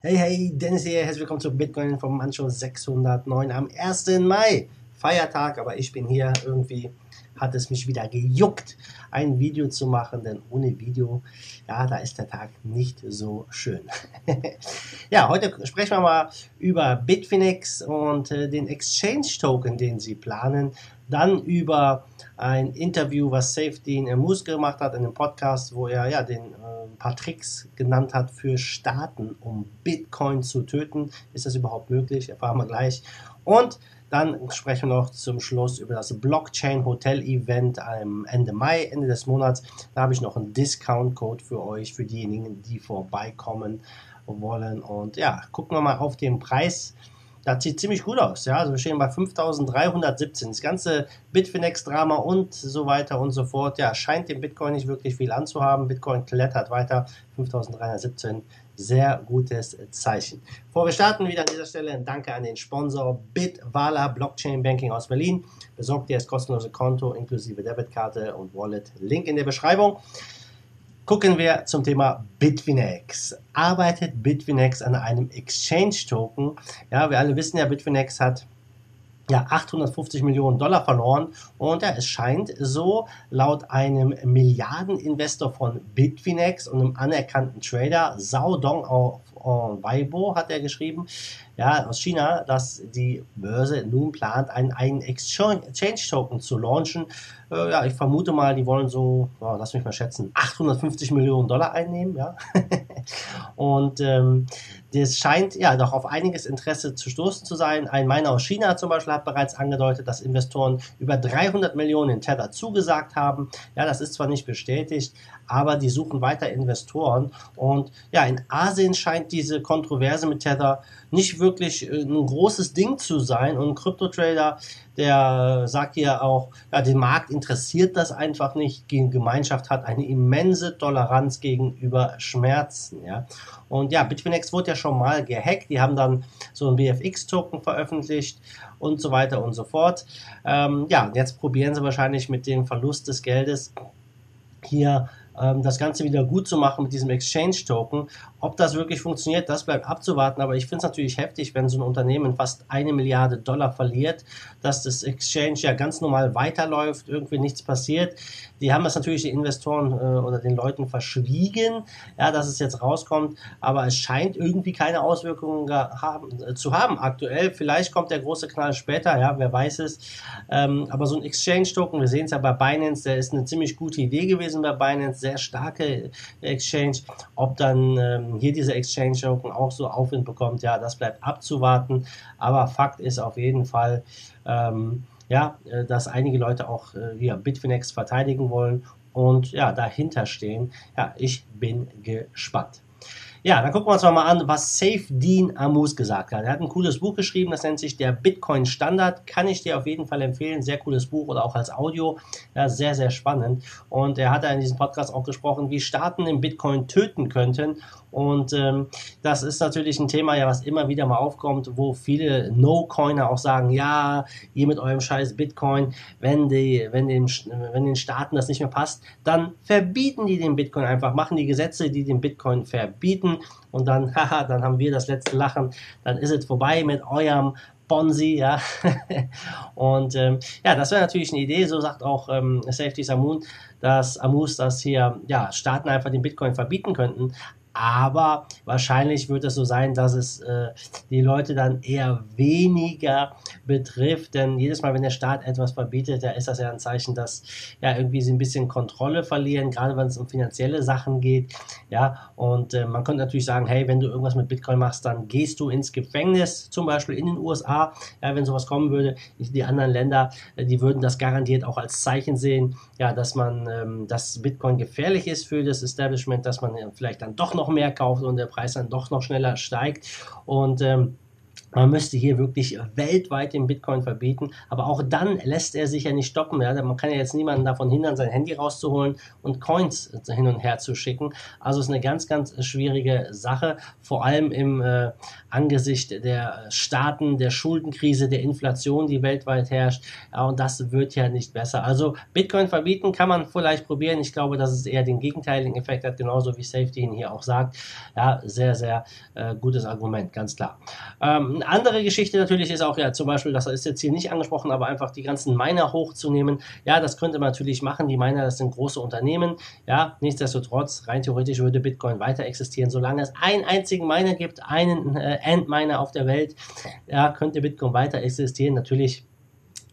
Hey, hey, Dennis hier, herzlich willkommen zu Bitcoin vom Mancho 609 am 1. Mai. Feiertag, aber ich bin hier. Irgendwie hat es mich wieder gejuckt, ein Video zu machen, denn ohne Video, ja, da ist der Tag nicht so schön. ja, heute sprechen wir mal über Bitfinex und äh, den Exchange-Token, den sie planen. Dann über ein Interview, was Safety in Moose gemacht hat, in einem Podcast, wo er ja den äh, paar Tricks genannt hat für Staaten, um Bitcoin zu töten. Ist das überhaupt möglich? Erfahren wir gleich. Und dann sprechen wir noch zum Schluss über das Blockchain Hotel Event am Ende Mai, Ende des Monats. Da habe ich noch einen Discount Code für euch, für diejenigen, die vorbeikommen wollen. Und ja, gucken wir mal auf den Preis. Das sieht ziemlich gut aus. Ja? Also wir stehen bei 5317. Das ganze Bitfinex-Drama und so weiter und so fort, ja, scheint dem Bitcoin nicht wirklich viel anzuhaben. Bitcoin klettert weiter. 5317. Sehr gutes Zeichen. Bevor wir starten, wieder an dieser Stelle ein Danke an den Sponsor Bitwala Blockchain Banking aus Berlin. Besorgt ihr das kostenlose Konto inklusive Debitkarte und Wallet. Link in der Beschreibung. Gucken wir zum Thema Bitfinex. Arbeitet Bitfinex an einem Exchange-Token? Ja, wir alle wissen ja, Bitfinex hat ja, 850 Millionen Dollar verloren und ja, es scheint so, laut einem Milliardeninvestor von Bitfinex und einem anerkannten Trader, Zhao Dong auf Weibo hat er geschrieben, ja, aus China, dass die Börse nun plant, einen, einen Exchange-Token zu launchen. Äh, ja, ich vermute mal, die wollen so, oh, lass mich mal schätzen, 850 Millionen Dollar einnehmen, ja. Und ähm, das scheint ja doch auf einiges Interesse zu stoßen zu sein. Ein Miner aus China zum Beispiel hat bereits angedeutet, dass Investoren über 300 Millionen in Tether zugesagt haben. Ja, das ist zwar nicht bestätigt, aber die suchen weiter Investoren. Und ja, in Asien scheint diese Kontroverse mit Tether nicht wirklich äh, ein großes Ding zu sein. Und Krypto-Trader, der sagt ja auch, ja, den Markt interessiert das einfach nicht. Die Gemeinschaft hat eine immense Toleranz gegenüber Schmerzen. Ja. Und ja, Bitfinex wurde ja schon mal gehackt. Die haben dann so einen BFX-Token veröffentlicht und so weiter und so fort. Ähm, ja, jetzt probieren sie wahrscheinlich mit dem Verlust des Geldes hier das Ganze wieder gut zu machen mit diesem Exchange-Token. Ob das wirklich funktioniert, das bleibt abzuwarten. Aber ich finde es natürlich heftig, wenn so ein Unternehmen fast eine Milliarde Dollar verliert, dass das Exchange ja ganz normal weiterläuft, irgendwie nichts passiert. Die haben das natürlich den Investoren äh, oder den Leuten verschwiegen, ja, dass es jetzt rauskommt. Aber es scheint irgendwie keine Auswirkungen haben, äh, zu haben aktuell. Vielleicht kommt der große Knall später, ja, wer weiß es. Ähm, aber so ein Exchange-Token, wir sehen es ja bei Binance, der ist eine ziemlich gute Idee gewesen bei Binance sehr starke Exchange. Ob dann ähm, hier diese Exchange Token auch so Aufwind bekommt, ja, das bleibt abzuwarten. Aber Fakt ist auf jeden Fall, ähm, ja, äh, dass einige Leute auch äh, ja, Bitfinex verteidigen wollen und ja, dahinter stehen. Ja, ich bin gespannt. Ja, dann gucken wir uns mal an, was Safe Dean Amus gesagt hat. Er hat ein cooles Buch geschrieben, das nennt sich der Bitcoin Standard. Kann ich dir auf jeden Fall empfehlen. Sehr cooles Buch oder auch als Audio. Ja, sehr, sehr spannend. Und er hat da in diesem Podcast auch gesprochen, wie Staaten den Bitcoin töten könnten. Und ähm, das ist natürlich ein Thema, ja, was immer wieder mal aufkommt, wo viele No-Coiner auch sagen, ja, ihr mit eurem scheiß Bitcoin, wenn, die, wenn, den, wenn den Staaten das nicht mehr passt, dann verbieten die den Bitcoin einfach, machen die Gesetze, die den Bitcoin verbieten und dann, haha, dann haben wir das letzte Lachen, dann ist es vorbei mit eurem Bonzi, ja. und ähm, ja, das wäre natürlich eine Idee, so sagt auch ähm, Safety Samun, dass Amus, dass hier ja, Staaten einfach den Bitcoin verbieten könnten aber wahrscheinlich wird es so sein, dass es äh, die Leute dann eher weniger betrifft, denn jedes Mal, wenn der Staat etwas verbietet, da ist das ja ein Zeichen, dass ja irgendwie sie ein bisschen Kontrolle verlieren, gerade wenn es um finanzielle Sachen geht, ja, und äh, man könnte natürlich sagen, hey, wenn du irgendwas mit Bitcoin machst, dann gehst du ins Gefängnis, zum Beispiel in den USA, ja, wenn sowas kommen würde, die anderen Länder, äh, die würden das garantiert auch als Zeichen sehen, ja, dass man, ähm, dass Bitcoin gefährlich ist für das Establishment, dass man vielleicht dann doch noch mehr kauft und der Preis dann doch noch schneller steigt. Und ähm, Man müsste hier wirklich weltweit den Bitcoin verbieten, aber auch dann lässt er sich ja nicht stoppen. Ja? Man kann ja jetzt niemanden davon hindern, sein Handy rauszuholen und Coins hin und her zu schicken. Also es ist eine ganz, ganz schwierige Sache, vor allem im äh, Angesicht der Staaten, der Schuldenkrise, der Inflation, die weltweit herrscht. Ja, und das wird ja nicht besser. Also Bitcoin verbieten kann man vielleicht probieren. Ich glaube, dass es eher den gegenteiligen Effekt hat, genauso wie Safety ihn hier auch sagt. Ja, sehr, sehr äh, gutes Argument, ganz klar. Ähm, eine andere Geschichte natürlich ist auch ja zum Beispiel, das ist jetzt hier nicht angesprochen, aber einfach die ganzen Miner hochzunehmen. Ja, das könnte man natürlich machen. Die Miner, das sind große Unternehmen. Ja, nichtsdestotrotz, rein theoretisch würde Bitcoin weiter existieren. Solange es einen einzigen Miner gibt, einen äh, Endminer auf der Welt, ja, könnte Bitcoin weiter existieren. Natürlich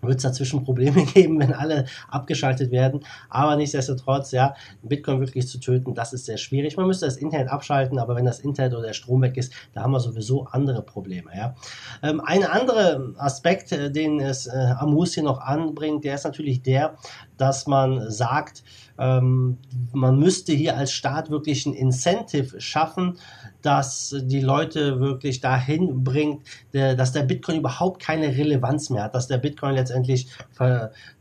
wird es dazwischen Probleme geben, wenn alle abgeschaltet werden. Aber nichtsdestotrotz, ja, Bitcoin wirklich zu töten, das ist sehr schwierig. Man müsste das Internet abschalten, aber wenn das Internet oder der Strom weg ist, da haben wir sowieso andere Probleme. Ja. Ähm, ein anderer Aspekt, äh, den es äh, Amus hier noch anbringt, der ist natürlich der, dass man sagt, ähm, man müsste hier als Staat wirklich ein Incentive schaffen, dass die Leute wirklich dahin bringt, der, dass der Bitcoin überhaupt keine Relevanz mehr hat, dass der Bitcoin letztendlich,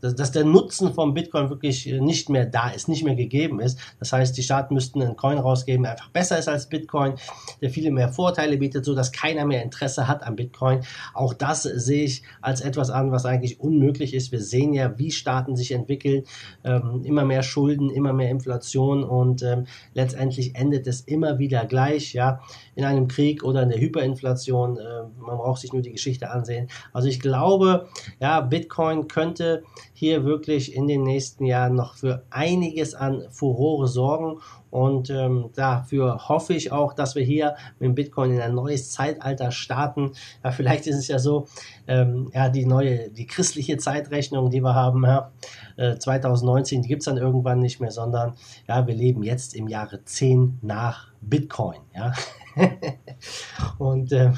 dass, dass der Nutzen vom Bitcoin wirklich nicht mehr da ist, nicht mehr gegeben ist. Das heißt, die Staaten müssten einen Coin rausgeben, der einfach besser ist als Bitcoin, der viele mehr Vorteile bietet, so dass keiner mehr Interesse hat an Bitcoin. Auch das sehe ich als etwas an, was eigentlich unmöglich ist. Wir sehen ja, wie Staaten sich entwickeln, ähm, immer mehr Schulden, immer mehr Inflation und ähm, letztendlich endet es immer wieder gleich. Ja, in einem Krieg oder in der Hyperinflation. Äh, man braucht sich nur die Geschichte ansehen. Also ich glaube, ja, Bitcoin könnte hier wirklich in den nächsten Jahren noch für einiges an Furore sorgen. Und ähm, dafür hoffe ich auch, dass wir hier mit Bitcoin in ein neues Zeitalter starten. Ja, vielleicht ist es ja so, ähm, ja, die neue, die christliche Zeitrechnung, die wir haben, ja, äh, 2019, die gibt es dann irgendwann nicht mehr, sondern ja, wir leben jetzt im Jahre 10 nach Bitcoin. Ja. und äh,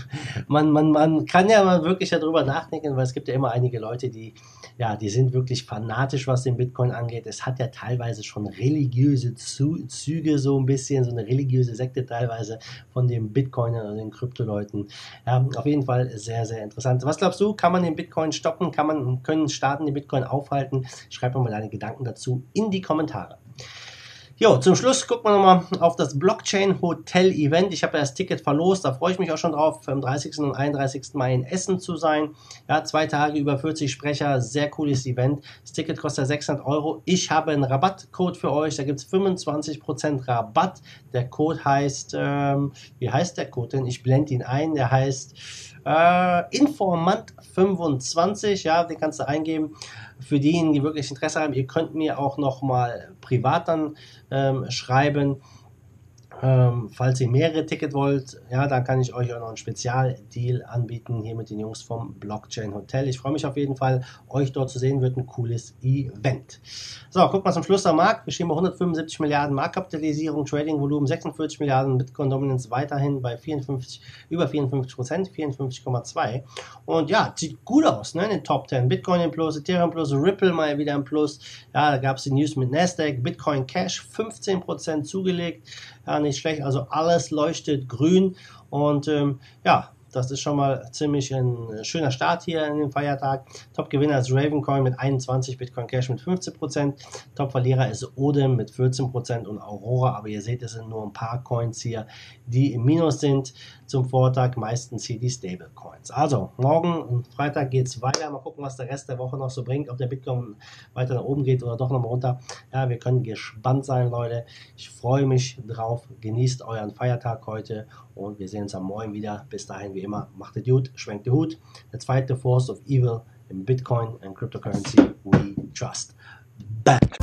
man, man, man kann ja mal wirklich darüber nachdenken, weil es gibt ja immer einige Leute, die, ja, die sind wirklich fanatisch, was den Bitcoin angeht. Es hat ja teilweise schon religiöse Züge, so ein bisschen, so eine religiöse Sekte teilweise von den Bitcoinern und den Kryptoleuten. Ja, auf jeden Fall sehr, sehr interessant. Was glaubst du, kann man den Bitcoin stoppen? Kann man, können Staaten den Bitcoin aufhalten? Schreib mir mal deine Gedanken dazu in die Kommentare. Jo, zum Schluss gucken wir nochmal auf das Blockchain Hotel Event. Ich habe ja das Ticket verlost, da freue ich mich auch schon drauf, am 30. und 31. Mai in Essen zu sein. Ja, zwei Tage über 40 Sprecher, sehr cooles Event. Das Ticket kostet 600 Euro. Ich habe einen Rabattcode für euch, da gibt es 25% Rabatt. Der Code heißt, ähm, wie heißt der Code denn? Ich blende ihn ein, der heißt äh, Informant25, ja, den kannst du eingeben. Für diejenigen, die wirklich Interesse haben, ihr könnt mir auch noch mal privat dann ähm, schreiben. Ähm, falls ihr mehrere Tickets wollt, ja, dann kann ich euch auch noch einen Spezialdeal anbieten hier mit den Jungs vom Blockchain Hotel. Ich freue mich auf jeden Fall, euch dort zu sehen. Wird ein cooles Event. So, guck mal zum Schluss am Markt. Wir stehen bei 175 Milliarden Marktkapitalisierung, Trading-Volumen 46 Milliarden, Bitcoin-Dominanz weiterhin bei 54, über 54 Prozent, 54,2. Und ja, sieht gut aus, ne, in den Top 10. Bitcoin im Plus, Ethereum Plus, Ripple mal wieder im Plus. Ja, da gab es die News mit Nasdaq, Bitcoin Cash 15 Prozent zugelegt. Ja, nicht schlecht. Also alles leuchtet grün und ähm, ja, das ist schon mal ziemlich ein schöner Start hier in den Feiertag. Top-Gewinner ist Ravencoin mit 21, Bitcoin Cash mit 15%. Top-Verlierer ist Odem mit 14% und Aurora. Aber ihr seht, es sind nur ein paar Coins hier, die im Minus sind zum Vortag. Meistens hier die Stablecoins. Also, morgen, Freitag geht es weiter. Mal gucken, was der Rest der Woche noch so bringt. Ob der Bitcoin weiter nach oben geht oder doch noch mal runter. Ja, wir können gespannt sein, Leute. Ich freue mich drauf. Genießt euren Feiertag heute und wir sehen uns am Morgen wieder. Bis dahin, wie immer, macht es gut, schwenkt den Hut. Der zweite Force of Evil in Bitcoin and Cryptocurrency we trust. Back.